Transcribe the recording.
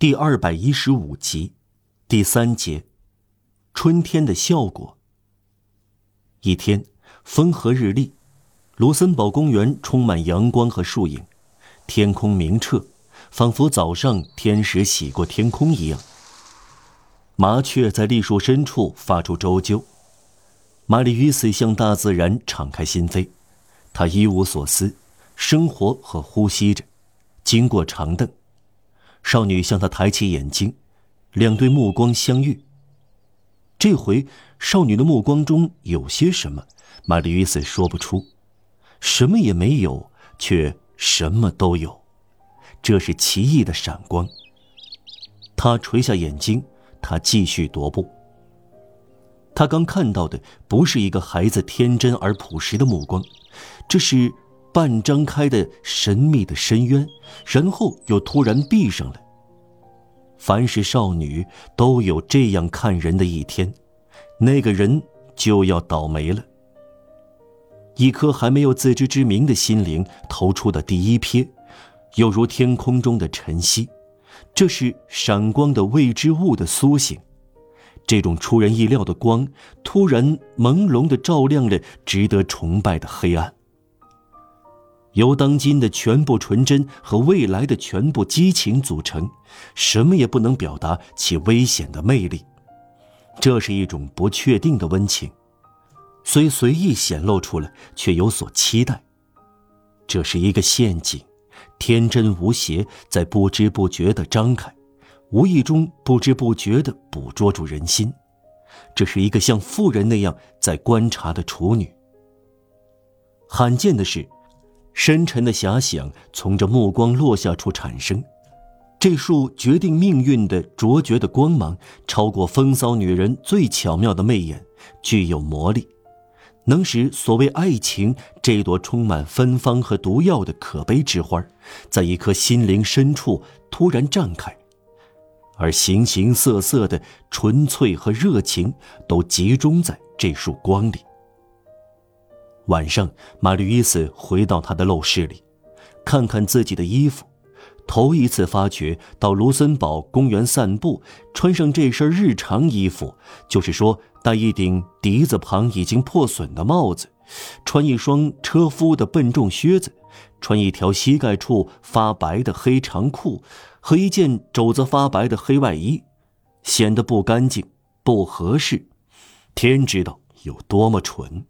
第二百一十五集，第三节，春天的效果。一天，风和日丽，卢森堡公园充满阳光和树影，天空明澈，仿佛早上天使洗过天空一样。麻雀在栗树深处发出啾啾。玛丽与斯向大自然敞开心扉，她一无所思，生活和呼吸着，经过长凳。少女向他抬起眼睛，两对目光相遇。这回，少女的目光中有些什么，玛丽·与斯说不出。什么也没有，却什么都有。这是奇异的闪光。他垂下眼睛，他继续踱步。他刚看到的不是一个孩子天真而朴实的目光，这是。半张开的神秘的深渊，然后又突然闭上了。凡是少女都有这样看人的一天，那个人就要倒霉了。一颗还没有自知之明的心灵投出的第一瞥，犹如天空中的晨曦，这是闪光的未知物的苏醒。这种出人意料的光，突然朦胧的照亮了值得崇拜的黑暗。由当今的全部纯真和未来的全部激情组成，什么也不能表达其危险的魅力。这是一种不确定的温情，虽随意显露出来，却有所期待。这是一个陷阱，天真无邪，在不知不觉地张开，无意中不知不觉地捕捉住人心。这是一个像妇人那样在观察的处女。罕见的是。深沉的遐想从这目光落下处产生，这束决定命运的卓绝的光芒，超过风骚女人最巧妙的媚眼，具有魔力，能使所谓爱情这朵充满芬芳和毒药的可悲之花，在一颗心灵深处突然绽开，而形形色色的纯粹和热情都集中在这束光里。晚上，玛丽伊斯回到她的陋室里，看看自己的衣服，头一次发觉到卢森堡公园散步，穿上这身日常衣服，就是说戴一顶笛子旁已经破损的帽子，穿一双车夫的笨重靴子，穿一条膝盖处发白的黑长裤和一件肘子发白的黑外衣，显得不干净、不合适。天知道有多么蠢。